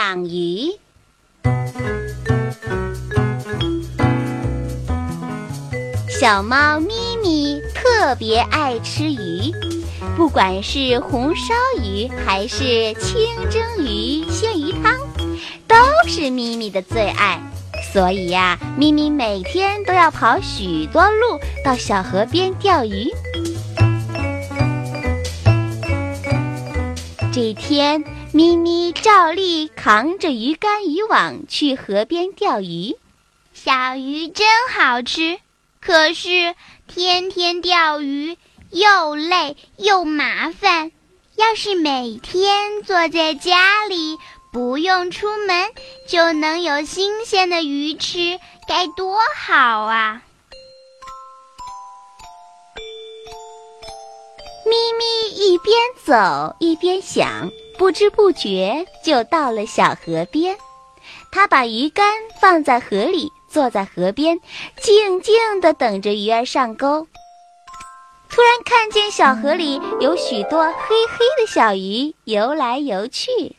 养鱼。小猫咪咪特别爱吃鱼，不管是红烧鱼还是清蒸鱼、鲜鱼汤，都是咪咪的最爱。所以呀，咪咪每天都要跑许多路到小河边钓鱼。这一天，咪咪照例扛着鱼竿、渔网去河边钓鱼。小鱼真好吃，可是天天钓鱼又累又麻烦。要是每天坐在家里，不用出门，就能有新鲜的鱼吃，该多好啊！咪咪一边走一边想，不知不觉就到了小河边。他把鱼竿放在河里，坐在河边，静静地等着鱼儿上钩。突然看见小河里有许多黑黑的小鱼游来游去。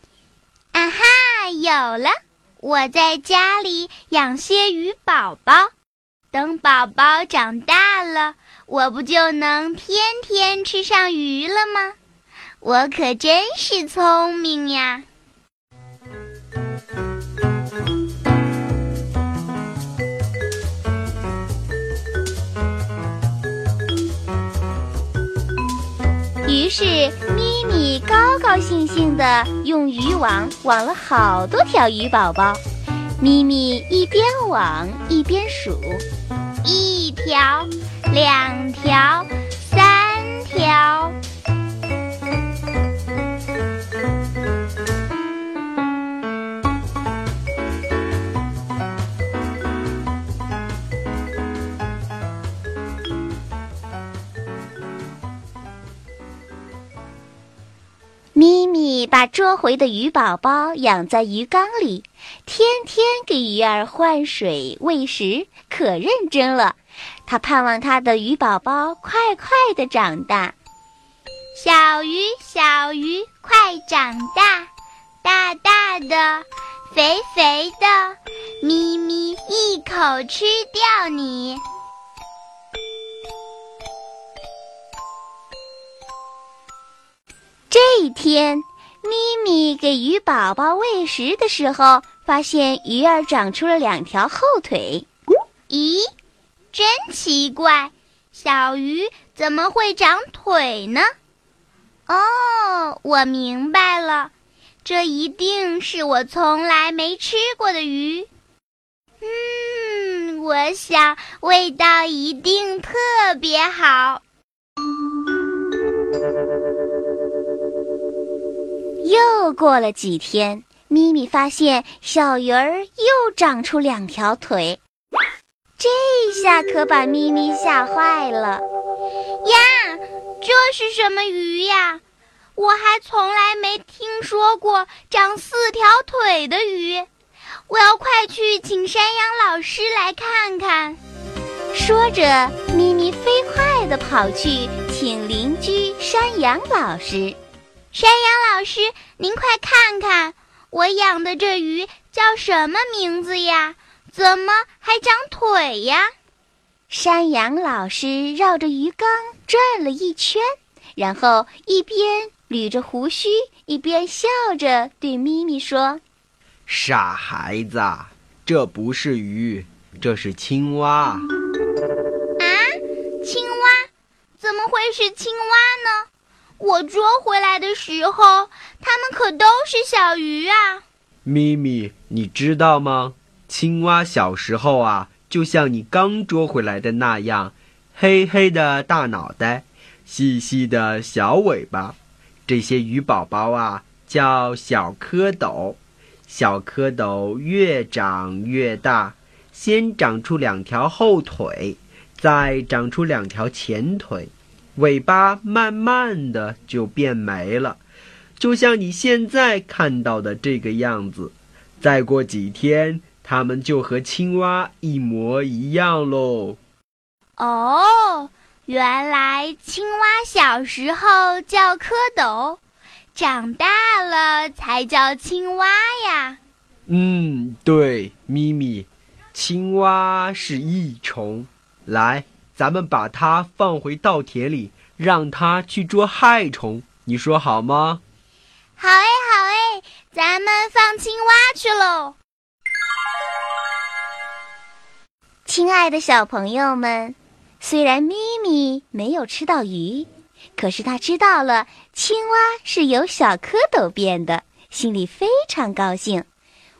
啊哈，有了！我在家里养些鱼宝宝，等宝宝长大了。我不就能天天吃上鱼了吗？我可真是聪明呀！于是咪咪高高兴兴地用渔网网了好多条鱼宝宝。咪咪一边网一边数，一条。两条，你把捉回的鱼宝宝养在鱼缸里，天天给鱼儿换水喂食，可认真了。他盼望他的鱼宝宝快快的长大。小鱼，小鱼，快长大，大大的，肥肥的，咪咪一口吃掉你。这一天，咪咪给鱼宝宝喂食的时候，发现鱼儿长出了两条后腿。咦？真奇怪，小鱼怎么会长腿呢？哦，我明白了，这一定是我从来没吃过的鱼。嗯，我想味道一定特别好。又过了几天，咪咪发现小鱼儿又长出两条腿。这下可把咪咪吓坏了呀！这是什么鱼呀？我还从来没听说过长四条腿的鱼。我要快去请山羊老师来看看。说着，咪咪飞快地跑去请邻居山羊老师。山羊老师，您快看看，我养的这鱼叫什么名字呀？怎么还长腿呀？山羊老师绕着鱼缸转了一圈，然后一边捋着胡须，一边笑着对咪咪说：“傻孩子，这不是鱼，这是青蛙。”啊，青蛙？怎么会是青蛙呢？我捉回来的时候，它们可都是小鱼啊！咪咪，你知道吗？青蛙小时候啊，就像你刚捉回来的那样，黑黑的大脑袋，细细的小尾巴。这些鱼宝宝啊，叫小蝌蚪。小蝌蚪越长越大，先长出两条后腿，再长出两条前腿，尾巴慢慢的就变没了，就像你现在看到的这个样子。再过几天。它们就和青蛙一模一样喽。哦，原来青蛙小时候叫蝌蚪，长大了才叫青蛙呀。嗯，对，咪咪，青蛙是益虫。来，咱们把它放回稻田里，让它去捉害虫。你说好吗？好哎，好哎，咱们放青蛙去喽。亲爱的小朋友们，虽然咪咪没有吃到鱼，可是他知道了青蛙是由小蝌蚪变的，心里非常高兴。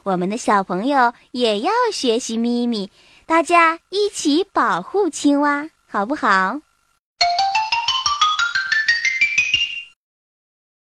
我们的小朋友也要学习咪咪，大家一起保护青蛙，好不好？